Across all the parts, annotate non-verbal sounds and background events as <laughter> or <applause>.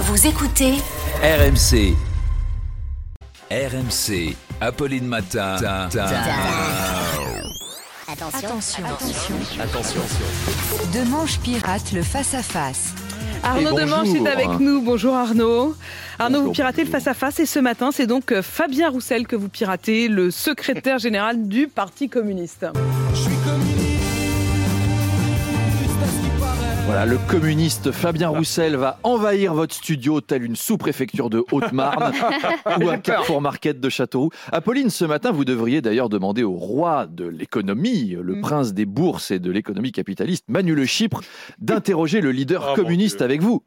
Vous écoutez RMC. RMC. Apolline Matin. Attention, attention. Attention. Demanche pirate le face-à-face. Arnaud Demanche est avec nous. Bonjour Arnaud. Arnaud, vous Bonjour, piratez le face-à-face et ce matin, c'est donc euh, Fabien Roussel que vous piratez, le secrétaire général du Parti communiste. Voilà, le communiste Fabien Roussel va envahir votre studio tel une sous-préfecture de Haute-Marne <laughs> ou un Carrefour Market de Châteauroux. Apolline, ce matin, vous devriez d'ailleurs demander au roi de l'économie, le Mm. prince des bourses et de l'économie capitaliste, Manu Le Chypre, d'interroger le leader Oh, mon communiste avec vous.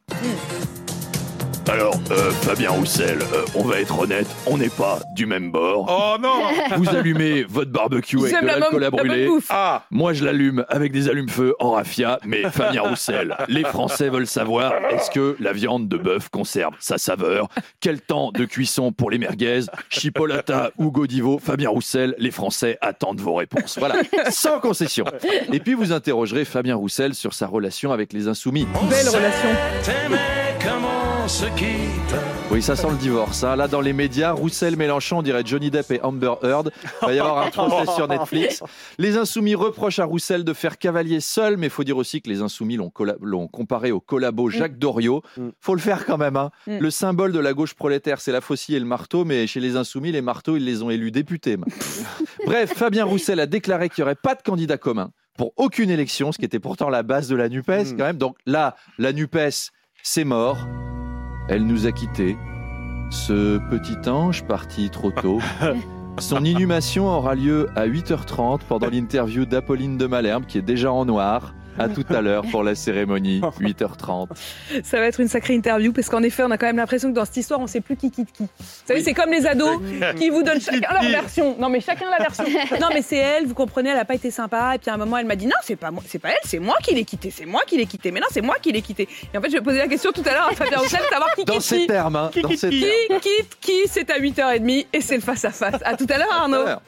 Alors, euh, Fabien Roussel, euh, on va être honnête, on n'est pas du même bord. Oh non <laughs> Vous allumez votre barbecue avec de la l'alcool à brûler. Ah Moi, je l'allume avec des allumes-feu en raffia, mais Fabien Roussel, les Français veulent savoir est-ce que la viande de bœuf conserve sa saveur? Quel temps de cuisson pour les merguez? Chipolata ou Godivo? Fabien Roussel, les Français attendent vos réponses. Voilà, sans concession. Et puis, vous interrogerez Fabien Roussel sur sa relation avec les Insoumis. Belle relation. Oui, ça sent le divorce. hein. Là, dans les médias, Roussel, Mélenchon, on dirait Johnny Depp et Amber Heard. Il va y avoir un procès sur Netflix. Les Insoumis reprochent à Roussel de faire cavalier seul, mais il faut dire aussi que les Insoumis l'ont colla- l'ont comparé au collabo Jacques Doriot. faut le faire quand même. hein. Mm. Le symbole de la gauche prolétaire, c'est la faucille et le marteau, mais chez les Insoumis, les marteaux, ils les ont élus députés. <laughs> Bref, Fabien Roussel a déclaré qu'il n'y aurait pas de candidat commun pour aucune élection, ce qui était pourtant la base de la NUPES quand même. Donc là, la NUPES, c'est mort. Elle nous a quittés. Ce petit ange parti trop tôt. <laughs> Son inhumation aura lieu à 8h30 pendant l'interview d'Apolline de Malherbe qui est déjà en noir. À tout à l'heure pour la cérémonie, <laughs> 8h30. Ça va être une sacrée interview parce qu'en effet, on a quand même l'impression que dans cette histoire, on sait plus qui quitte qui. Vous savez, c'est comme les ados qui vous donnent chacun leur version. Non, mais chacun la version. <laughs> Non, mais c'est elle, vous comprenez, elle a pas été sympa. Et puis à un moment, elle m'a dit non, c'est pas moi, c'est pas elle, c'est moi qui l'ai quitté, c'est moi qui l'ai quitté. Mais non, c'est moi qui l'ai quitté. Et en fait, je vais poser la question tout à l'heure à Fabien Roussel, savoir qui Dans quitte ces qui. termes, hein, dans ces Qui termes. quitte qui C'est à 8h30 et c'est le face à face. À tout à l'heure, Arnaud.